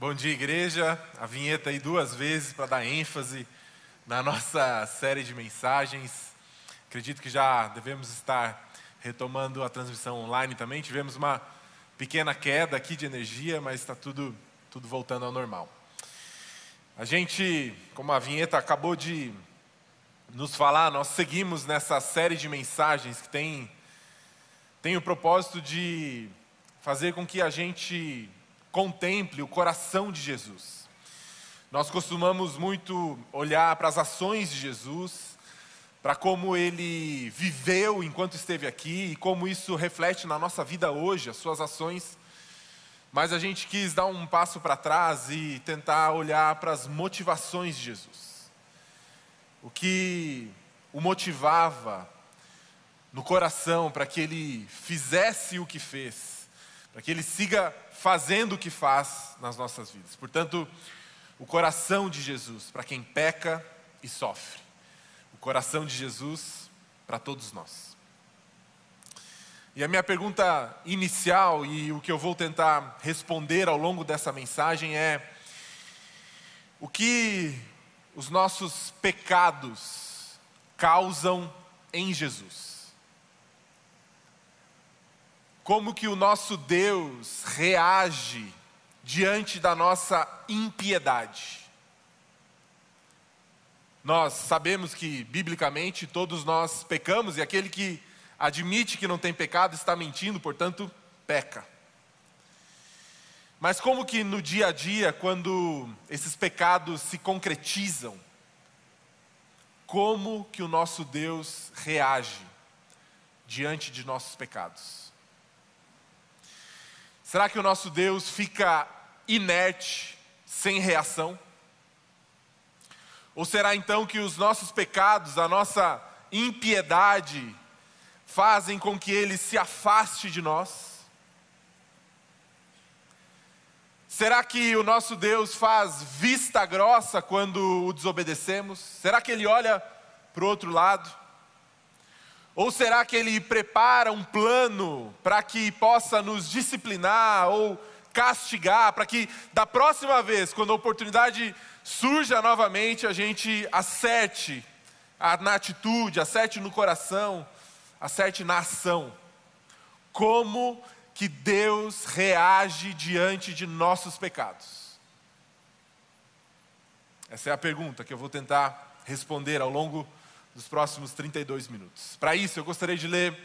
Bom dia, igreja. A vinheta aí duas vezes para dar ênfase na nossa série de mensagens. Acredito que já devemos estar retomando a transmissão online também. Tivemos uma pequena queda aqui de energia, mas está tudo, tudo voltando ao normal. A gente, como a vinheta acabou de nos falar, nós seguimos nessa série de mensagens que tem, tem o propósito de fazer com que a gente contemple o coração de Jesus. Nós costumamos muito olhar para as ações de Jesus, para como ele viveu enquanto esteve aqui e como isso reflete na nossa vida hoje, as suas ações. Mas a gente quis dar um passo para trás e tentar olhar para as motivações de Jesus. O que o motivava no coração para que ele fizesse o que fez, para que ele siga fazendo o que faz nas nossas vidas. Portanto, o coração de Jesus para quem peca e sofre. O coração de Jesus para todos nós. E a minha pergunta inicial e o que eu vou tentar responder ao longo dessa mensagem é: o que os nossos pecados causam em Jesus? Como que o nosso Deus reage diante da nossa impiedade. Nós sabemos que, biblicamente, todos nós pecamos e aquele que admite que não tem pecado está mentindo, portanto, peca. Mas como que no dia a dia, quando esses pecados se concretizam, como que o nosso Deus reage diante de nossos pecados? Será que o nosso Deus fica inerte, sem reação? Ou será então que os nossos pecados, a nossa impiedade, fazem com que ele se afaste de nós? Será que o nosso Deus faz vista grossa quando o desobedecemos? Será que ele olha para o outro lado? Ou será que ele prepara um plano para que possa nos disciplinar ou castigar, para que da próxima vez, quando a oportunidade surja novamente, a gente acerte na atitude, acerte no coração, acerte na ação? Como que Deus reage diante de nossos pecados? Essa é a pergunta que eu vou tentar responder ao longo dos próximos 32 minutos. Para isso, eu gostaria de ler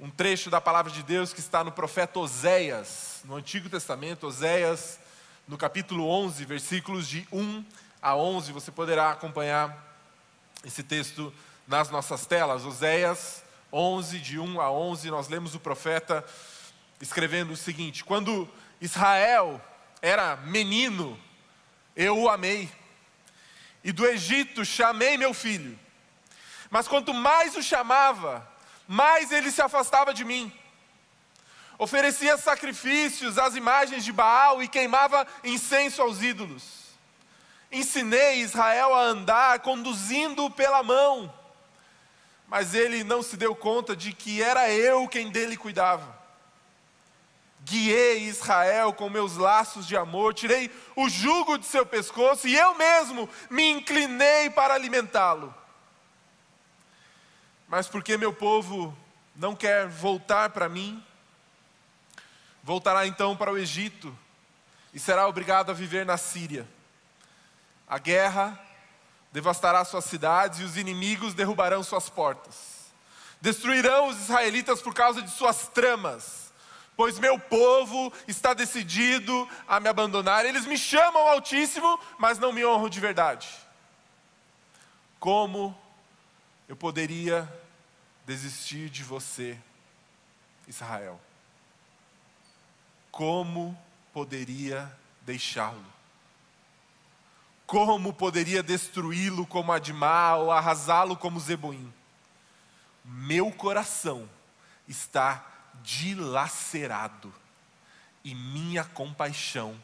um trecho da palavra de Deus que está no profeta Oséias, no Antigo Testamento, Oséias, no capítulo 11, versículos de 1 a 11. Você poderá acompanhar esse texto nas nossas telas. Oséias 11, de 1 a 11, nós lemos o profeta escrevendo o seguinte: Quando Israel era menino, eu o amei, e do Egito chamei meu filho. Mas quanto mais o chamava, mais ele se afastava de mim. Oferecia sacrifícios às imagens de Baal e queimava incenso aos ídolos. Ensinei Israel a andar conduzindo-o pela mão, mas ele não se deu conta de que era eu quem dele cuidava. Guiei Israel com meus laços de amor, tirei o jugo de seu pescoço e eu mesmo me inclinei para alimentá-lo. Mas porque meu povo não quer voltar para mim, voltará então para o Egito e será obrigado a viver na Síria. A guerra devastará suas cidades e os inimigos derrubarão suas portas. Destruirão os israelitas por causa de suas tramas, pois meu povo está decidido a me abandonar. Eles me chamam Altíssimo, mas não me honram de verdade. Como eu poderia desistir de você, Israel? Como poderia deixá-lo? Como poderia destruí-lo como Admá ou arrasá-lo como Zeboim? Meu coração está dilacerado e minha compaixão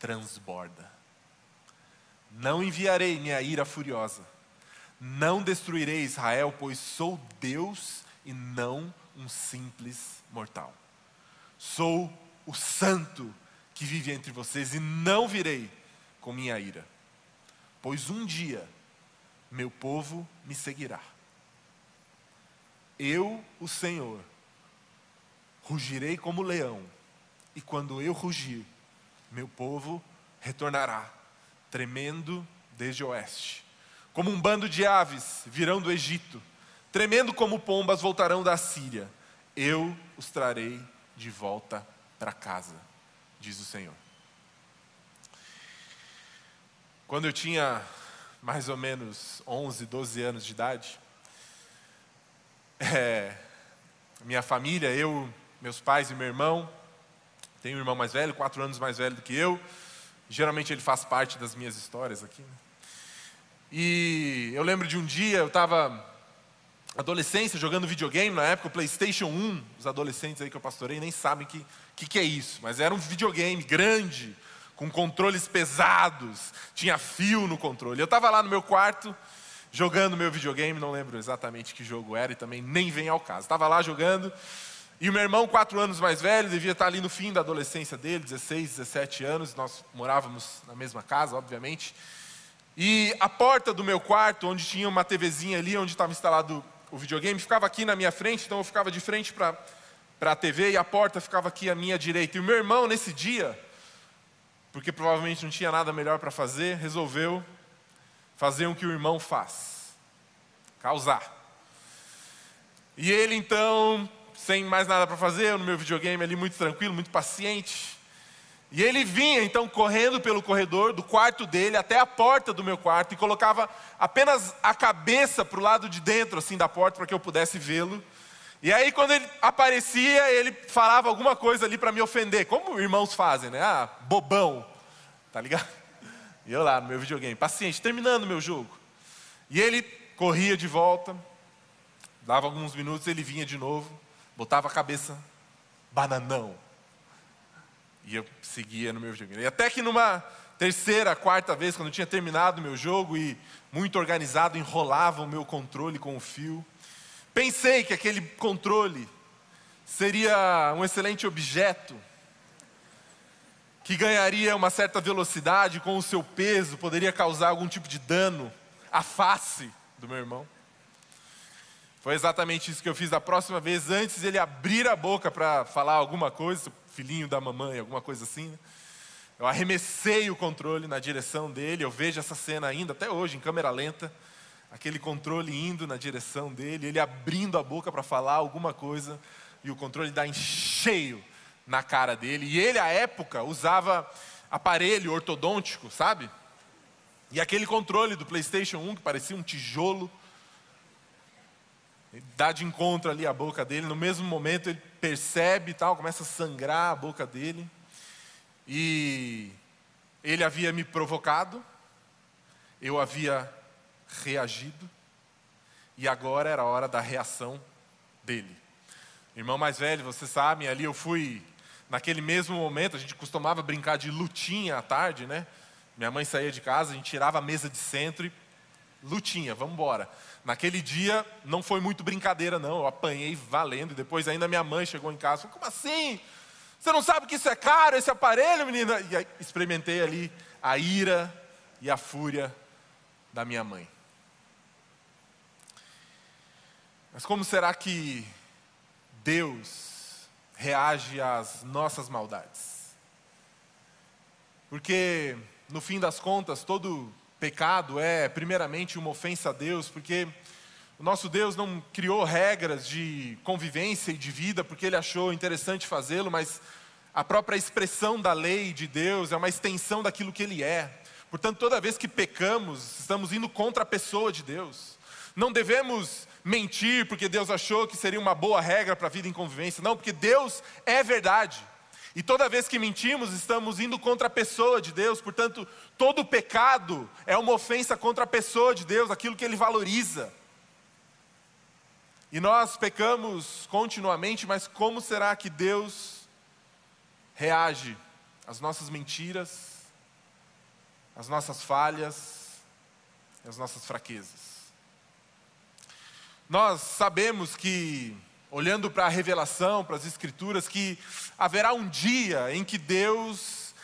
transborda. Não enviarei minha ira furiosa não destruirei Israel, pois sou Deus e não um simples mortal. Sou o santo que vive entre vocês, e não virei com minha ira, pois um dia meu povo me seguirá. Eu, o Senhor, rugirei como leão, e quando eu rugir, meu povo retornará, tremendo desde o oeste. Como um bando de aves virão do Egito, tremendo como pombas voltarão da Síria. Eu os trarei de volta para casa, diz o Senhor. Quando eu tinha mais ou menos 11, 12 anos de idade, é, minha família, eu, meus pais e meu irmão, tenho um irmão mais velho, quatro anos mais velho do que eu, geralmente ele faz parte das minhas histórias aqui. Né? E eu lembro de um dia, eu estava adolescência jogando videogame, na época o PlayStation 1, os adolescentes aí que eu pastorei nem sabem o que, que, que é isso, mas era um videogame grande, com controles pesados, tinha fio no controle. Eu estava lá no meu quarto, jogando meu videogame, não lembro exatamente que jogo era e também nem vem ao caso. Estava lá jogando, e o meu irmão, quatro anos mais velho, devia estar ali no fim da adolescência dele, 16, 17 anos, nós morávamos na mesma casa, obviamente. E a porta do meu quarto, onde tinha uma TVzinha ali, onde estava instalado o videogame, ficava aqui na minha frente, então eu ficava de frente para a TV e a porta ficava aqui à minha direita. E o meu irmão, nesse dia, porque provavelmente não tinha nada melhor para fazer, resolveu fazer o que o irmão faz: causar. E ele então, sem mais nada para fazer, no meu videogame ali, muito tranquilo, muito paciente, e ele vinha então correndo pelo corredor do quarto dele até a porta do meu quarto e colocava apenas a cabeça para o lado de dentro assim da porta para que eu pudesse vê-lo. E aí quando ele aparecia, ele falava alguma coisa ali para me ofender, como irmãos fazem, né? Ah, bobão, tá ligado? E eu lá no meu videogame, paciente, terminando meu jogo. E ele corria de volta, dava alguns minutos, ele vinha de novo, botava a cabeça, bananão. E eu seguia no meu jogo. E até que numa terceira, quarta vez, quando eu tinha terminado o meu jogo e muito organizado, enrolava o meu controle com o fio, pensei que aquele controle seria um excelente objeto, que ganharia uma certa velocidade com o seu peso, poderia causar algum tipo de dano à face do meu irmão. Foi exatamente isso que eu fiz da próxima vez, antes ele abrir a boca para falar alguma coisa, filhinho da mamãe, alguma coisa assim. Né? Eu arremessei o controle na direção dele, eu vejo essa cena ainda, até hoje, em câmera lenta, aquele controle indo na direção dele, ele abrindo a boca para falar alguma coisa, e o controle dá em cheio na cara dele. E ele, à época, usava aparelho ortodôntico, sabe? E aquele controle do PlayStation 1, que parecia um tijolo, ele dá de encontro ali a boca dele, no mesmo momento ele percebe e tal, começa a sangrar a boca dele. E ele havia me provocado, eu havia reagido, e agora era a hora da reação dele. Irmão mais velho, vocês sabem, ali eu fui, naquele mesmo momento, a gente costumava brincar de lutinha à tarde, né? Minha mãe saía de casa, a gente tirava a mesa de centro e lutinha, vamos embora. Naquele dia não foi muito brincadeira, não. Eu apanhei valendo. E depois ainda minha mãe chegou em casa. Falou, como assim? Você não sabe que isso é caro, esse aparelho, menina? E aí, experimentei ali a ira e a fúria da minha mãe. Mas como será que Deus reage às nossas maldades? Porque, no fim das contas, todo pecado é, primeiramente, uma ofensa a Deus, porque o nosso Deus não criou regras de convivência e de vida porque ele achou interessante fazê-lo, mas a própria expressão da lei de Deus é uma extensão daquilo que ele é. Portanto, toda vez que pecamos, estamos indo contra a pessoa de Deus. Não devemos mentir porque Deus achou que seria uma boa regra para a vida em convivência. Não, porque Deus é verdade. E toda vez que mentimos, estamos indo contra a pessoa de Deus, portanto, todo pecado é uma ofensa contra a pessoa de Deus, aquilo que Ele valoriza. E nós pecamos continuamente, mas como será que Deus reage às nossas mentiras, às nossas falhas, às nossas fraquezas? Nós sabemos que olhando para a revelação, para as Escrituras, que haverá um dia em que Deus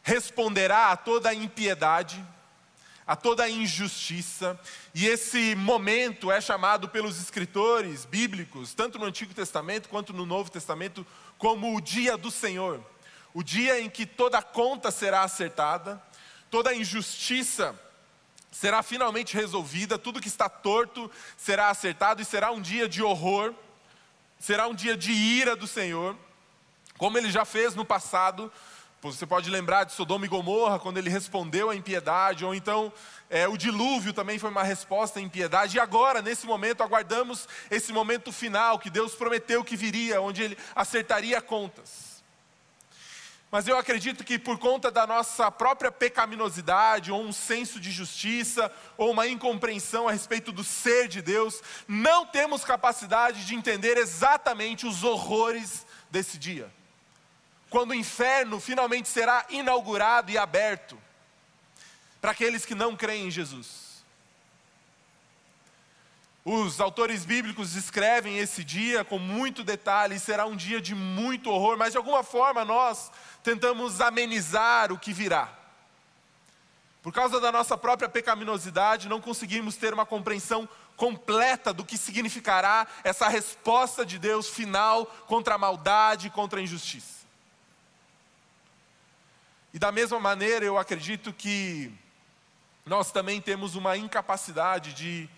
responderá a toda impiedade, a toda injustiça, e esse momento é chamado pelos escritores bíblicos, tanto no Antigo Testamento quanto no Novo Testamento, como o dia do Senhor, o dia em que toda conta será acertada, toda injustiça será finalmente resolvida, tudo que está torto será acertado e será um dia de horror, será um dia de ira do Senhor, como ele já fez no passado. Você pode lembrar de Sodoma e Gomorra, quando ele respondeu à impiedade, ou então é, o dilúvio também foi uma resposta à impiedade, e agora, nesse momento, aguardamos esse momento final que Deus prometeu que viria, onde ele acertaria contas. Mas eu acredito que por conta da nossa própria pecaminosidade, ou um senso de justiça, ou uma incompreensão a respeito do ser de Deus, não temos capacidade de entender exatamente os horrores desse dia. Quando o inferno finalmente será inaugurado e aberto para aqueles que não creem em Jesus. Os autores bíblicos descrevem esse dia com muito detalhe, será um dia de muito horror, mas de alguma forma nós tentamos amenizar o que virá. Por causa da nossa própria pecaminosidade, não conseguimos ter uma compreensão completa do que significará essa resposta de Deus final contra a maldade e contra a injustiça. E da mesma maneira, eu acredito que nós também temos uma incapacidade de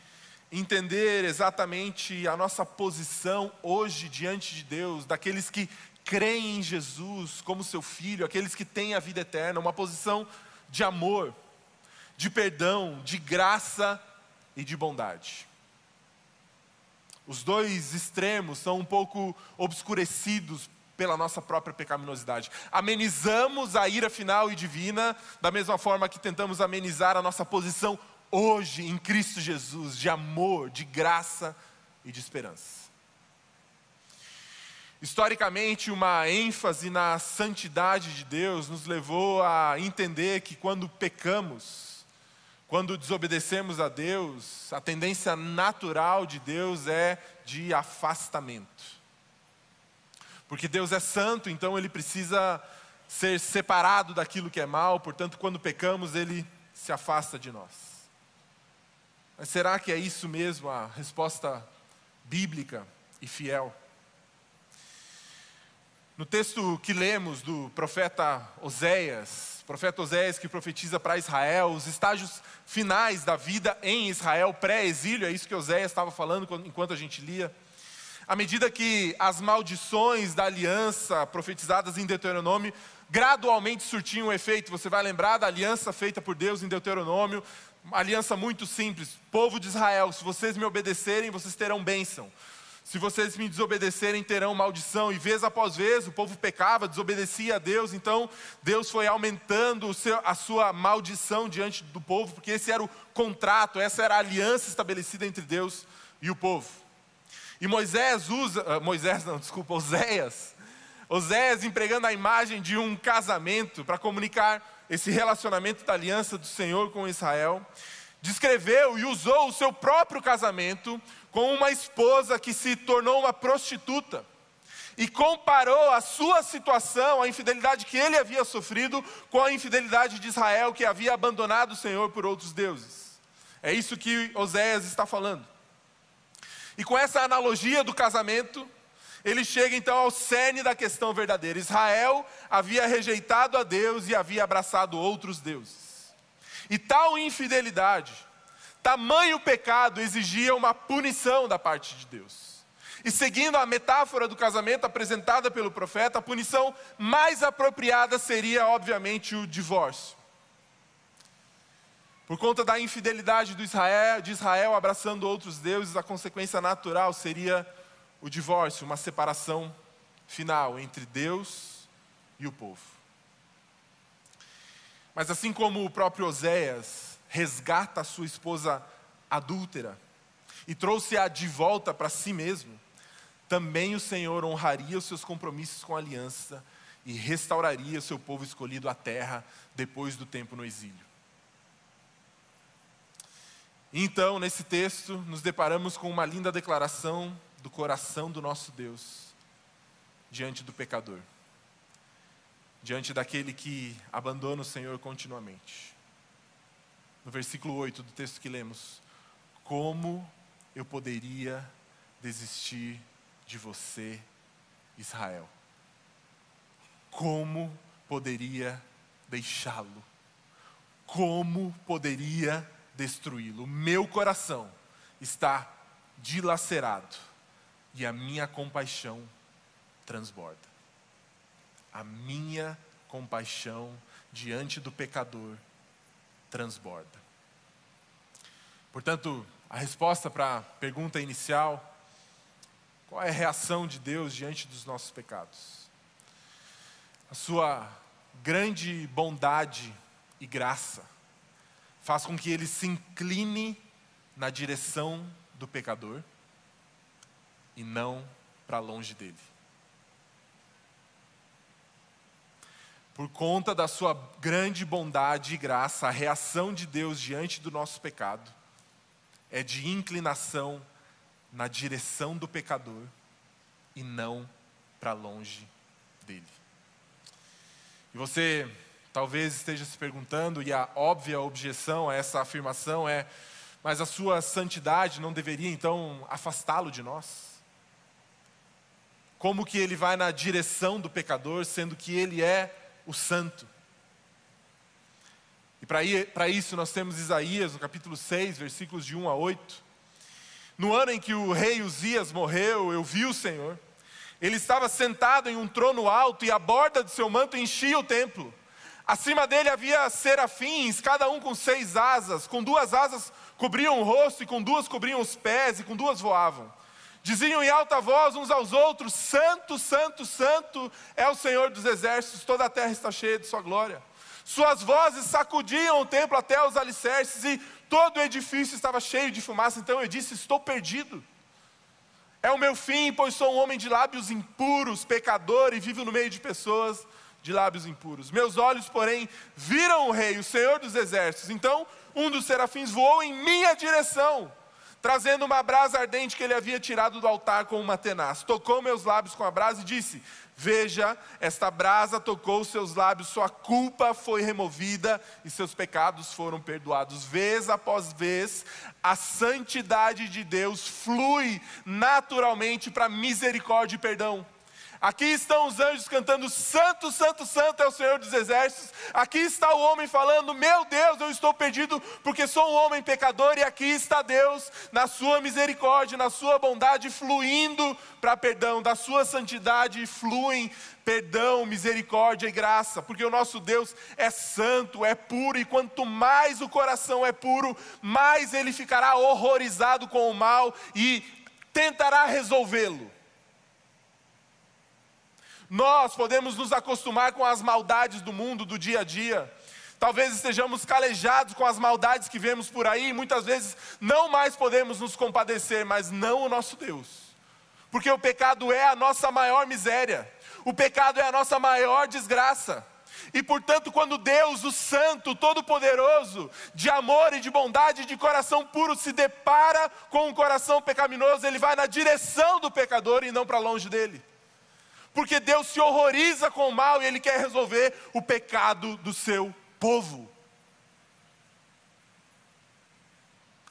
entender exatamente a nossa posição hoje diante de Deus, daqueles que creem em Jesus como seu filho, aqueles que têm a vida eterna, uma posição de amor, de perdão, de graça e de bondade. Os dois extremos são um pouco obscurecidos pela nossa própria pecaminosidade. Amenizamos a ira final e divina, da mesma forma que tentamos amenizar a nossa posição hoje em Cristo Jesus, de amor, de graça e de esperança. Historicamente, uma ênfase na santidade de Deus nos levou a entender que quando pecamos, quando desobedecemos a Deus, a tendência natural de Deus é de afastamento. Porque Deus é santo, então ele precisa ser separado daquilo que é mal, portanto, quando pecamos, ele se afasta de nós. Mas será que é isso mesmo a resposta bíblica e fiel? No texto que lemos do profeta Oséias, profeta Oséias que profetiza para Israel os estágios finais da vida em Israel, pré-exílio, é isso que Oséias estava falando enquanto a gente lia. À medida que as maldições da aliança profetizadas em Deuteronômio gradualmente surtiam efeito, você vai lembrar da aliança feita por Deus em Deuteronômio, uma aliança muito simples. Povo de Israel, se vocês me obedecerem, vocês terão bênção. Se vocês me desobedecerem, terão maldição. E vez após vez, o povo pecava, desobedecia a Deus. Então, Deus foi aumentando seu, a sua maldição diante do povo, porque esse era o contrato, essa era a aliança estabelecida entre Deus e o povo. E Moisés usa, uh, Moisés não, desculpa, Oséias. Oséias empregando a imagem de um casamento para comunicar esse relacionamento da aliança do Senhor com Israel, descreveu e usou o seu próprio casamento com uma esposa que se tornou uma prostituta e comparou a sua situação, a infidelidade que ele havia sofrido, com a infidelidade de Israel que havia abandonado o Senhor por outros deuses. É isso que Oséias está falando. E com essa analogia do casamento, ele chega então ao cerne da questão verdadeira. Israel havia rejeitado a Deus e havia abraçado outros deuses. E tal infidelidade, tamanho pecado, exigia uma punição da parte de Deus. E seguindo a metáfora do casamento apresentada pelo profeta, a punição mais apropriada seria, obviamente, o divórcio. Por conta da infidelidade Israel, de Israel abraçando outros deuses, a consequência natural seria o divórcio, uma separação final entre Deus e o povo. Mas assim como o próprio Oséias resgata a sua esposa adúltera e trouxe-a de volta para si mesmo, também o Senhor honraria os seus compromissos com a aliança e restauraria o seu povo escolhido à terra depois do tempo no exílio. Então, nesse texto, nos deparamos com uma linda declaração do coração do nosso Deus diante do pecador. diante daquele que abandona o Senhor continuamente. No versículo 8 do texto que lemos: Como eu poderia desistir de você, Israel? Como poderia deixá-lo? Como poderia destruí-lo? Meu coração está dilacerado e a minha compaixão transborda a minha compaixão diante do pecador transborda. Portanto, a resposta para a pergunta inicial, qual é a reação de Deus diante dos nossos pecados? A sua grande bondade e graça faz com que ele se incline na direção do pecador e não para longe dele. Por conta da sua grande bondade e graça, a reação de Deus diante do nosso pecado é de inclinação na direção do pecador e não para longe dele. E você talvez esteja se perguntando, e a óbvia objeção a essa afirmação é: mas a sua santidade não deveria então afastá-lo de nós? Como que ele vai na direção do pecador, sendo que ele é o santo. E para isso nós temos Isaías, no capítulo 6, versículos de 1 a 8. No ano em que o rei Uzias morreu, eu vi o Senhor. Ele estava sentado em um trono alto e a borda de seu manto enchia o templo. Acima dele havia serafins, cada um com seis asas. Com duas asas cobriam o rosto, e com duas cobriam os pés, e com duas voavam. Diziam em alta voz uns aos outros: Santo, Santo, Santo é o Senhor dos exércitos, toda a terra está cheia de Sua glória. Suas vozes sacudiam o templo até os alicerces e todo o edifício estava cheio de fumaça. Então eu disse: Estou perdido. É o meu fim, pois sou um homem de lábios impuros, pecador e vivo no meio de pessoas de lábios impuros. Meus olhos, porém, viram o Rei, o Senhor dos exércitos. Então um dos serafins voou em minha direção trazendo uma brasa ardente que ele havia tirado do altar com uma tenaz. Tocou meus lábios com a brasa e disse: Veja, esta brasa tocou seus lábios, sua culpa foi removida e seus pecados foram perdoados. Vez após vez, a santidade de Deus flui naturalmente para misericórdia e perdão. Aqui estão os anjos cantando: Santo, Santo, Santo é o Senhor dos Exércitos. Aqui está o homem falando: Meu Deus, eu estou perdido porque sou um homem pecador. E aqui está Deus, na sua misericórdia, na sua bondade, fluindo para perdão. Da sua santidade fluem perdão, misericórdia e graça, porque o nosso Deus é santo, é puro, e quanto mais o coração é puro, mais ele ficará horrorizado com o mal e tentará resolvê-lo. Nós podemos nos acostumar com as maldades do mundo, do dia a dia. Talvez estejamos calejados com as maldades que vemos por aí, e muitas vezes não mais podemos nos compadecer, mas não o nosso Deus. Porque o pecado é a nossa maior miséria, o pecado é a nossa maior desgraça. E portanto, quando Deus, o Santo, Todo-Poderoso, de amor e de bondade e de coração puro, se depara com um coração pecaminoso, ele vai na direção do pecador e não para longe dele porque Deus se horroriza com o mal e Ele quer resolver o pecado do seu povo.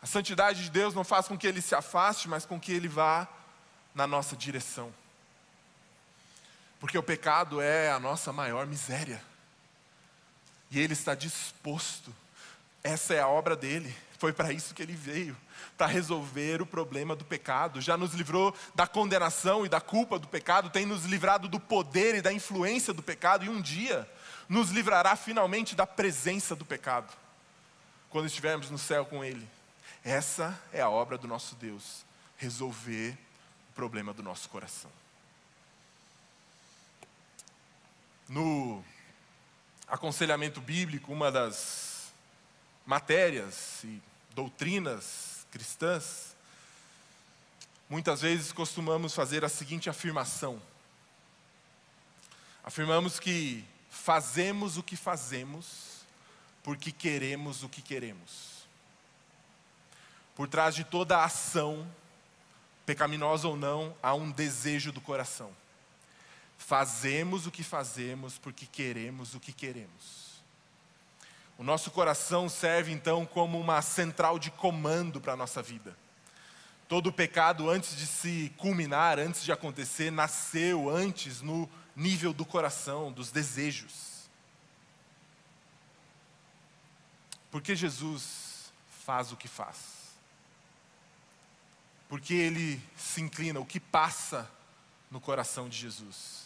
A santidade de Deus não faz com que Ele se afaste, mas com que Ele vá na nossa direção. Porque o pecado é a nossa maior miséria. E Ele está disposto, essa é a obra dele, foi para isso que ele veio para resolver o problema do pecado. Já nos livrou da condenação e da culpa do pecado, tem nos livrado do poder e da influência do pecado, e um dia nos livrará finalmente da presença do pecado, quando estivermos no céu com Ele. Essa é a obra do nosso Deus, resolver o problema do nosso coração. No aconselhamento bíblico, uma das matérias e doutrinas cristãs, muitas vezes costumamos fazer a seguinte afirmação: afirmamos que fazemos o que fazemos porque queremos o que queremos. Por trás de toda ação, pecaminosa ou não, há um desejo do coração. Fazemos o que fazemos porque queremos o que queremos. O nosso coração serve então como uma central de comando para a nossa vida. Todo pecado, antes de se culminar, antes de acontecer, nasceu antes no nível do coração, dos desejos. Porque Jesus faz o que faz. Porque ele se inclina, o que passa no coração de Jesus.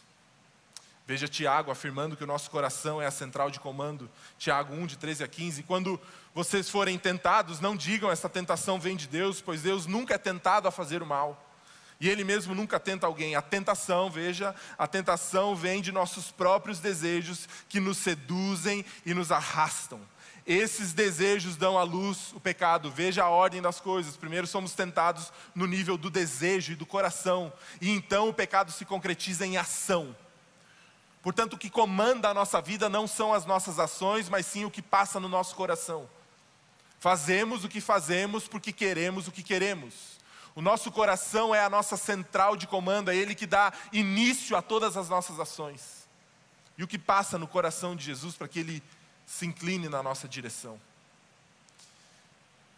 Veja Tiago afirmando que o nosso coração é a central de comando. Tiago 1, de 13 a 15. Quando vocês forem tentados, não digam essa tentação vem de Deus, pois Deus nunca é tentado a fazer o mal. E Ele mesmo nunca tenta alguém. A tentação, veja, a tentação vem de nossos próprios desejos que nos seduzem e nos arrastam. Esses desejos dão à luz o pecado. Veja a ordem das coisas. Primeiro somos tentados no nível do desejo e do coração, e então o pecado se concretiza em ação. Portanto, o que comanda a nossa vida não são as nossas ações, mas sim o que passa no nosso coração. Fazemos o que fazemos porque queremos o que queremos. O nosso coração é a nossa central de comando, é ele que dá início a todas as nossas ações. E o que passa no coração de Jesus para que ele se incline na nossa direção.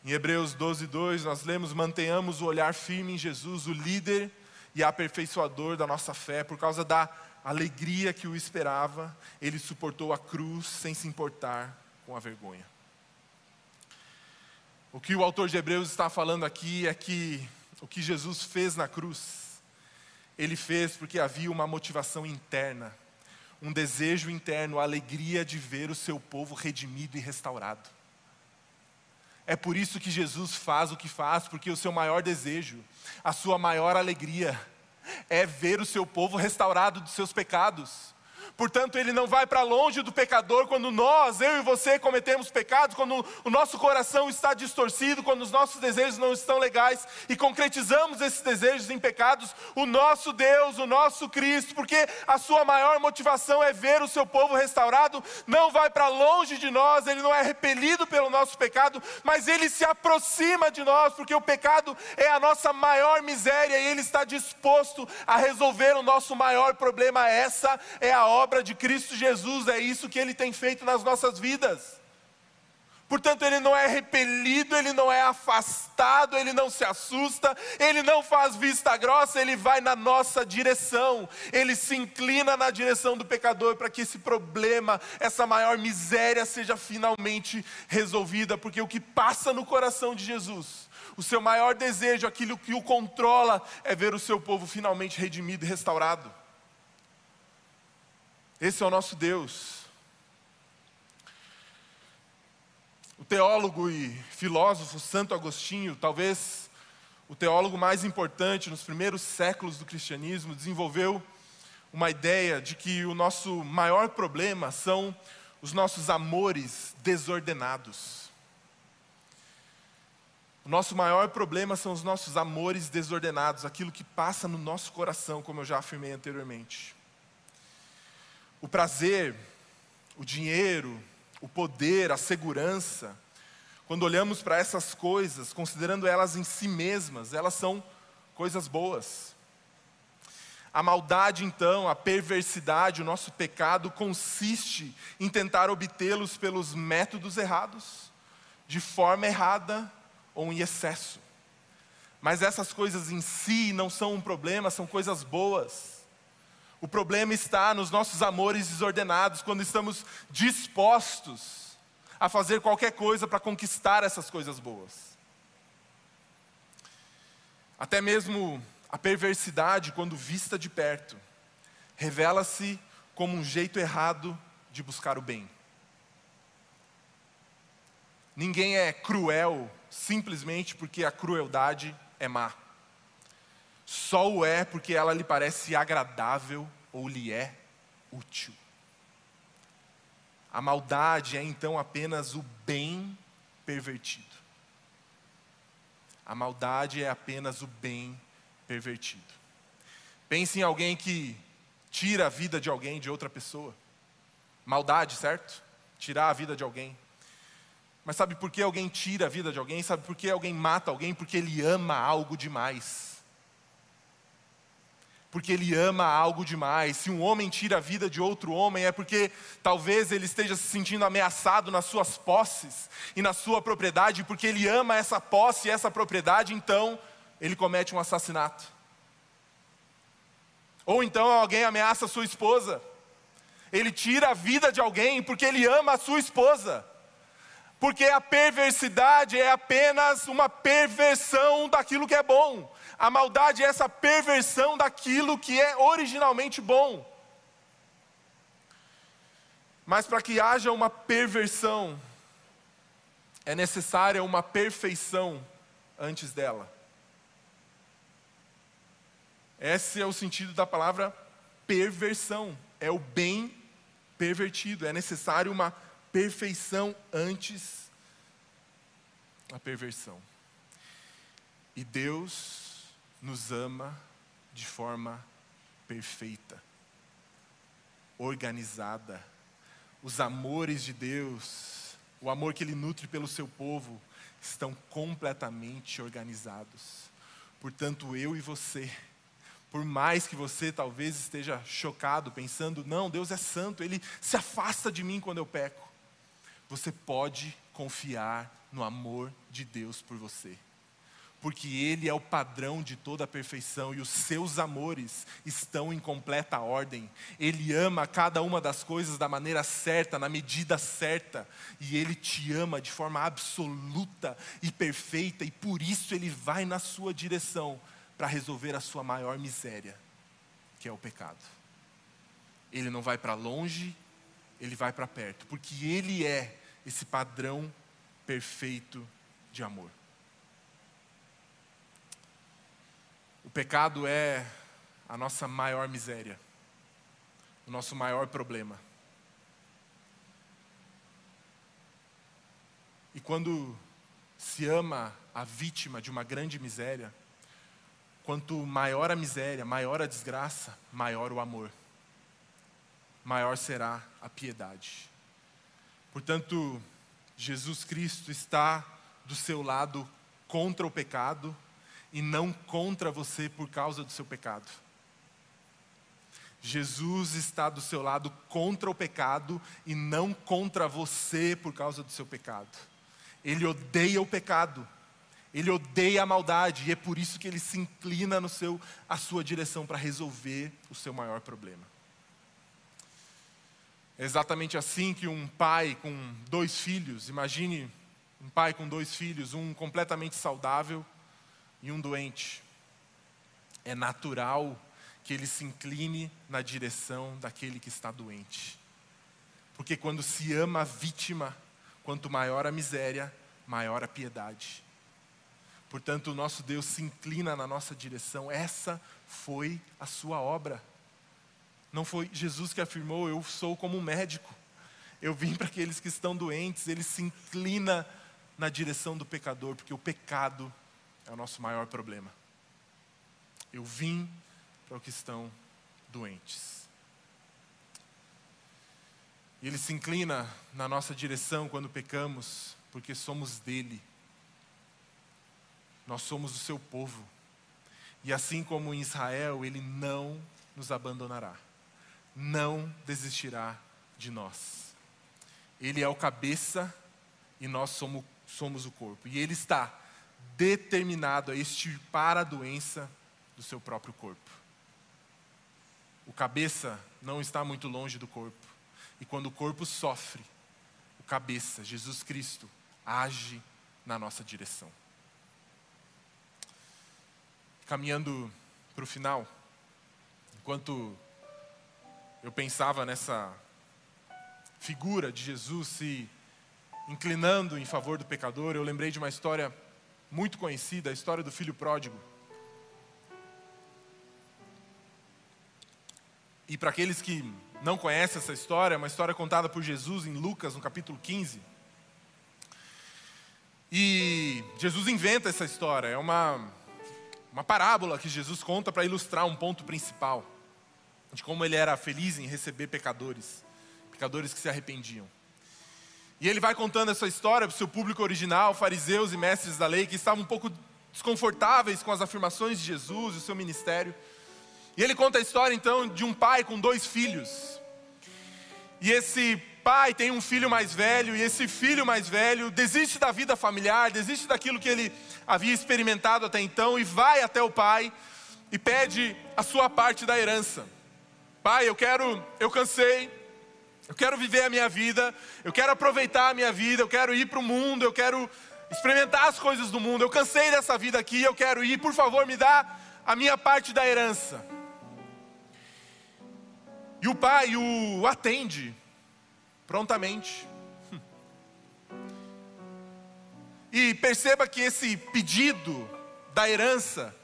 Em Hebreus 12, 2, nós lemos: mantenhamos o olhar firme em Jesus, o líder e aperfeiçoador da nossa fé, por causa da alegria que o esperava, ele suportou a cruz sem se importar com a vergonha. O que o autor de Hebreus está falando aqui é que o que Jesus fez na cruz, ele fez porque havia uma motivação interna, um desejo interno, a alegria de ver o seu povo redimido e restaurado. É por isso que Jesus faz o que faz, porque o seu maior desejo, a sua maior alegria, é ver o seu povo restaurado dos seus pecados. Portanto, ele não vai para longe do pecador quando nós, eu e você, cometemos pecados, quando o nosso coração está distorcido, quando os nossos desejos não estão legais e concretizamos esses desejos em pecados. O nosso Deus, o nosso Cristo, porque a sua maior motivação é ver o seu povo restaurado, não vai para longe de nós, ele não é repelido pelo nosso pecado, mas ele se aproxima de nós, porque o pecado é a nossa maior miséria e ele está disposto a resolver o nosso maior problema. Essa é a obra obra de Cristo Jesus, é isso que ele tem feito nas nossas vidas. Portanto, ele não é repelido, ele não é afastado, ele não se assusta, ele não faz vista grossa, ele vai na nossa direção, ele se inclina na direção do pecador para que esse problema, essa maior miséria seja finalmente resolvida, porque o que passa no coração de Jesus, o seu maior desejo, aquilo que o controla, é ver o seu povo finalmente redimido e restaurado. Esse é o nosso Deus. O teólogo e filósofo Santo Agostinho, talvez o teólogo mais importante nos primeiros séculos do cristianismo, desenvolveu uma ideia de que o nosso maior problema são os nossos amores desordenados. O nosso maior problema são os nossos amores desordenados, aquilo que passa no nosso coração, como eu já afirmei anteriormente o prazer, o dinheiro, o poder, a segurança, quando olhamos para essas coisas, considerando elas em si mesmas, elas são coisas boas. A maldade, então, a perversidade, o nosso pecado consiste em tentar obtê-los pelos métodos errados, de forma errada ou em excesso. Mas essas coisas em si não são um problema, são coisas boas. O problema está nos nossos amores desordenados, quando estamos dispostos a fazer qualquer coisa para conquistar essas coisas boas. Até mesmo a perversidade, quando vista de perto, revela-se como um jeito errado de buscar o bem. Ninguém é cruel simplesmente porque a crueldade é má só o é porque ela lhe parece agradável ou lhe é útil. A maldade é então apenas o bem pervertido. A maldade é apenas o bem pervertido. Pense em alguém que tira a vida de alguém, de outra pessoa. Maldade, certo? Tirar a vida de alguém. Mas sabe por que alguém tira a vida de alguém? Sabe por que alguém mata alguém? Porque ele ama algo demais porque ele ama algo demais. Se um homem tira a vida de outro homem, é porque talvez ele esteja se sentindo ameaçado nas suas posses e na sua propriedade, porque ele ama essa posse e essa propriedade, então ele comete um assassinato. Ou então alguém ameaça sua esposa. Ele tira a vida de alguém porque ele ama a sua esposa. Porque a perversidade é apenas uma perversão daquilo que é bom. A maldade é essa perversão daquilo que é originalmente bom. Mas para que haja uma perversão, é necessária uma perfeição antes dela. Esse é o sentido da palavra perversão. É o bem pervertido. É necessário uma perfeição antes da perversão. E Deus nos ama de forma perfeita, organizada. Os amores de Deus, o amor que Ele nutre pelo seu povo, estão completamente organizados. Portanto, eu e você, por mais que você talvez esteja chocado, pensando, não, Deus é santo, Ele se afasta de mim quando eu peco você pode confiar no amor de Deus por você. Porque Ele é o padrão de toda a perfeição e os seus amores estão em completa ordem. Ele ama cada uma das coisas da maneira certa, na medida certa, e Ele te ama de forma absoluta e perfeita, e por isso Ele vai na sua direção para resolver a sua maior miséria, que é o pecado. Ele não vai para longe, ele vai para perto, porque Ele é esse padrão perfeito de amor. O pecado é a nossa maior miséria, o nosso maior problema. E quando se ama a vítima de uma grande miséria, quanto maior a miséria, maior a desgraça, maior o amor, maior será a piedade. Portanto, Jesus Cristo está do seu lado contra o pecado e não contra você por causa do seu pecado. Jesus está do seu lado contra o pecado e não contra você por causa do seu pecado. Ele odeia o pecado. Ele odeia a maldade e é por isso que ele se inclina no seu a sua direção para resolver o seu maior problema. É exatamente assim que um pai com dois filhos, imagine um pai com dois filhos, um completamente saudável e um doente. É natural que ele se incline na direção daquele que está doente. Porque quando se ama a vítima, quanto maior a miséria, maior a piedade. Portanto, o nosso Deus se inclina na nossa direção, essa foi a sua obra. Não foi Jesus que afirmou, eu sou como um médico. Eu vim para aqueles que estão doentes, ele se inclina na direção do pecador, porque o pecado é o nosso maior problema. Eu vim para os que estão doentes. E ele se inclina na nossa direção quando pecamos, porque somos dele. Nós somos o seu povo. E assim como em Israel, ele não nos abandonará não desistirá de nós. Ele é o cabeça e nós somos, somos o corpo. E ele está determinado a extirpar a doença do seu próprio corpo. O cabeça não está muito longe do corpo. E quando o corpo sofre, o cabeça, Jesus Cristo, age na nossa direção. Caminhando para o final, enquanto eu pensava nessa figura de Jesus se inclinando em favor do pecador, eu lembrei de uma história muito conhecida, a história do filho pródigo. E para aqueles que não conhecem essa história, é uma história contada por Jesus em Lucas, no capítulo 15. E Jesus inventa essa história, é uma, uma parábola que Jesus conta para ilustrar um ponto principal de como ele era feliz em receber pecadores, pecadores que se arrependiam. E ele vai contando essa história para o seu público original, fariseus e mestres da lei, que estavam um pouco desconfortáveis com as afirmações de Jesus e o seu ministério. E ele conta a história então de um pai com dois filhos. E esse pai tem um filho mais velho, e esse filho mais velho desiste da vida familiar, desiste daquilo que ele havia experimentado até então, e vai até o pai e pede a sua parte da herança. Pai, eu quero, eu cansei, eu quero viver a minha vida, eu quero aproveitar a minha vida, eu quero ir para o mundo, eu quero experimentar as coisas do mundo, eu cansei dessa vida aqui, eu quero ir, por favor, me dá a minha parte da herança. E o pai o atende prontamente. E perceba que esse pedido da herança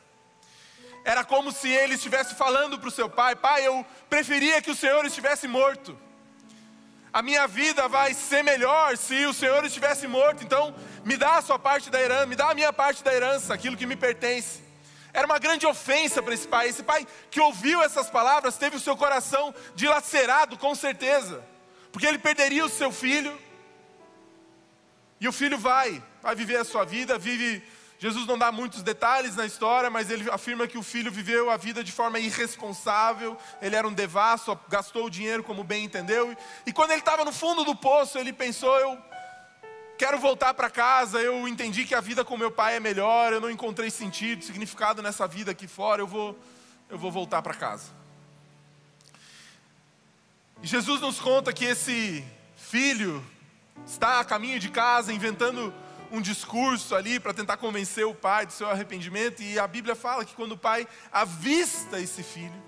era como se ele estivesse falando para o seu pai: Pai, eu preferia que o Senhor estivesse morto. A minha vida vai ser melhor se o Senhor estivesse morto. Então, me dá a sua parte da herança, me dá a minha parte da herança, aquilo que me pertence. Era uma grande ofensa para esse pai. Esse pai que ouviu essas palavras teve o seu coração dilacerado, com certeza porque ele perderia o seu filho, e o filho vai, vai viver a sua vida, vive. Jesus não dá muitos detalhes na história, mas ele afirma que o filho viveu a vida de forma irresponsável, ele era um devasso, gastou o dinheiro como bem entendeu, e quando ele estava no fundo do poço, ele pensou: eu quero voltar para casa, eu entendi que a vida com meu pai é melhor, eu não encontrei sentido, significado nessa vida aqui fora, eu vou, eu vou voltar para casa. E Jesus nos conta que esse filho está a caminho de casa, inventando um discurso ali para tentar convencer o pai do seu arrependimento, e a Bíblia fala que quando o pai avista esse filho,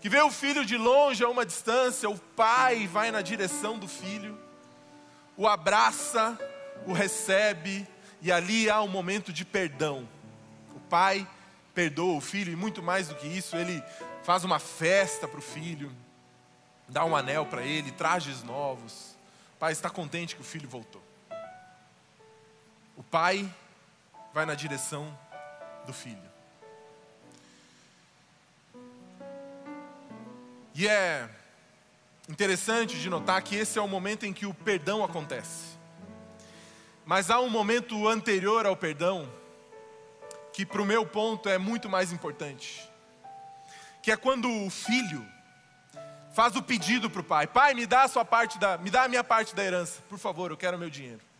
que vê o filho de longe a uma distância, o pai vai na direção do filho, o abraça, o recebe, e ali há um momento de perdão. O pai perdoa o filho, e muito mais do que isso, ele faz uma festa para o filho, dá um anel para ele, trajes novos. O pai está contente que o filho voltou. O pai vai na direção do filho. E é interessante de notar que esse é o momento em que o perdão acontece. Mas há um momento anterior ao perdão, que para o meu ponto é muito mais importante, que é quando o filho faz o pedido para o pai: Pai, me dá a sua parte da, me dá a minha parte da herança, por favor, eu quero o meu dinheiro.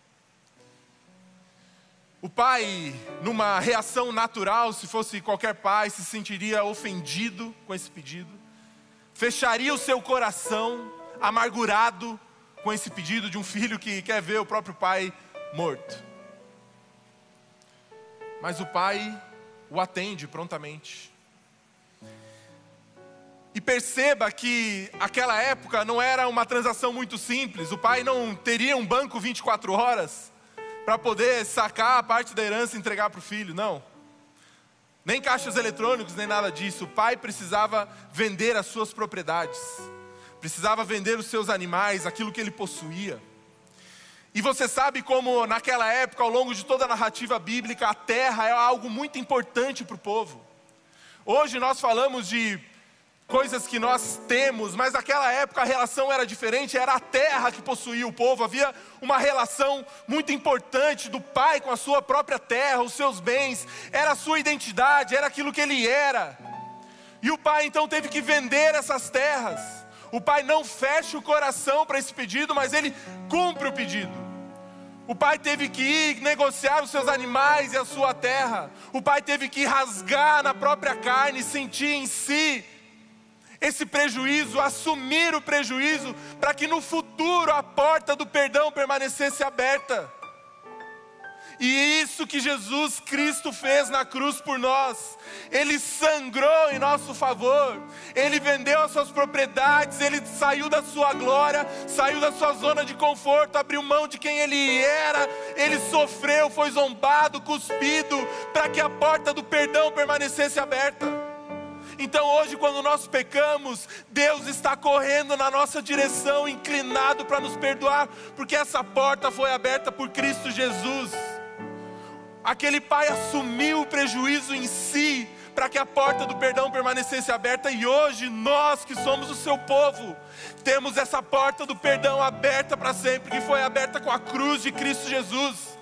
O pai, numa reação natural, se fosse qualquer pai, se sentiria ofendido com esse pedido, fecharia o seu coração amargurado com esse pedido de um filho que quer ver o próprio pai morto. Mas o pai o atende prontamente. E perceba que aquela época não era uma transação muito simples. O pai não teria um banco 24 horas para poder sacar a parte da herança e entregar para o filho, não. Nem caixas eletrônicos, nem nada disso. O pai precisava vender as suas propriedades, precisava vender os seus animais, aquilo que ele possuía. E você sabe como, naquela época, ao longo de toda a narrativa bíblica, a terra é algo muito importante para o povo. Hoje nós falamos de coisas que nós temos, mas naquela época a relação era diferente, era a terra que possuía o povo, havia uma relação muito importante do pai com a sua própria terra, os seus bens, era a sua identidade, era aquilo que ele era. E o pai então teve que vender essas terras. O pai não fecha o coração para esse pedido, mas ele cumpre o pedido. O pai teve que ir negociar os seus animais e a sua terra. O pai teve que rasgar na própria carne, sentir em si esse prejuízo, assumir o prejuízo, para que no futuro a porta do perdão permanecesse aberta. E isso que Jesus Cristo fez na cruz por nós. Ele sangrou em nosso favor. Ele vendeu as suas propriedades, ele saiu da sua glória, saiu da sua zona de conforto, abriu mão de quem ele era. Ele sofreu, foi zombado, cuspido, para que a porta do perdão permanecesse aberta. Então hoje, quando nós pecamos, Deus está correndo na nossa direção, inclinado para nos perdoar, porque essa porta foi aberta por Cristo Jesus. Aquele pai assumiu o prejuízo em si, para que a porta do perdão permanecesse aberta, e hoje nós que somos o seu povo, temos essa porta do perdão aberta para sempre, que foi aberta com a cruz de Cristo Jesus.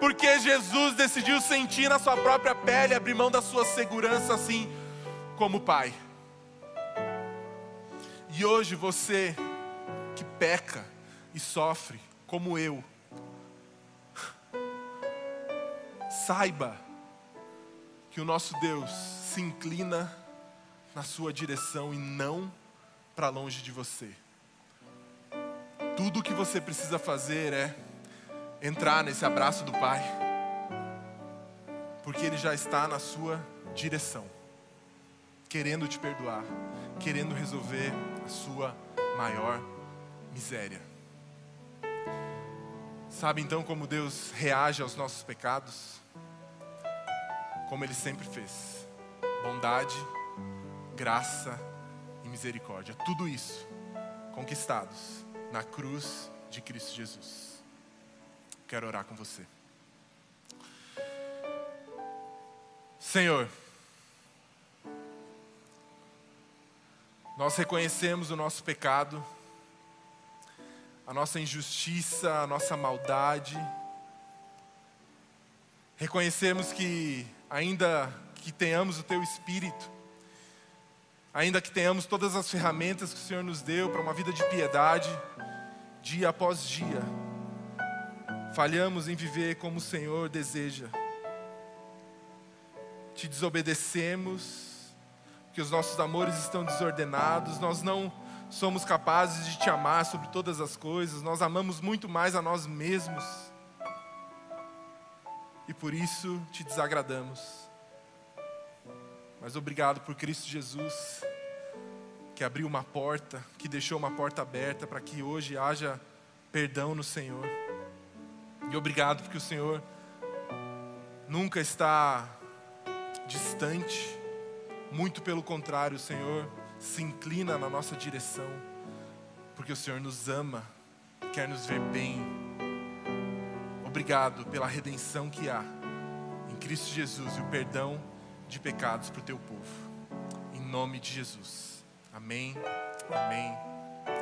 Porque Jesus decidiu sentir na sua própria pele, abrir mão da sua segurança assim como pai. E hoje você que peca e sofre, como eu, saiba que o nosso Deus se inclina na sua direção e não para longe de você. Tudo o que você precisa fazer é entrar nesse abraço do Pai, porque Ele já está na sua direção, querendo te perdoar, querendo resolver a sua maior miséria. Sabe então como Deus reage aos nossos pecados? Como Ele sempre fez: bondade, graça e misericórdia. Tudo isso conquistados na cruz de Cristo Jesus. Quero orar com você. Senhor, nós reconhecemos o nosso pecado, a nossa injustiça, a nossa maldade. Reconhecemos que, ainda que tenhamos o Teu Espírito, ainda que tenhamos todas as ferramentas que o Senhor nos deu para uma vida de piedade, dia após dia, falhamos em viver como o Senhor deseja. Te desobedecemos, que os nossos amores estão desordenados, nós não somos capazes de te amar sobre todas as coisas, nós amamos muito mais a nós mesmos. E por isso te desagradamos. Mas obrigado por Cristo Jesus, que abriu uma porta, que deixou uma porta aberta para que hoje haja perdão no Senhor. E obrigado porque o Senhor nunca está distante, muito pelo contrário, o Senhor se inclina na nossa direção, porque o Senhor nos ama, quer nos ver bem. Obrigado pela redenção que há em Cristo Jesus e o perdão de pecados para o teu povo. Em nome de Jesus. Amém, amém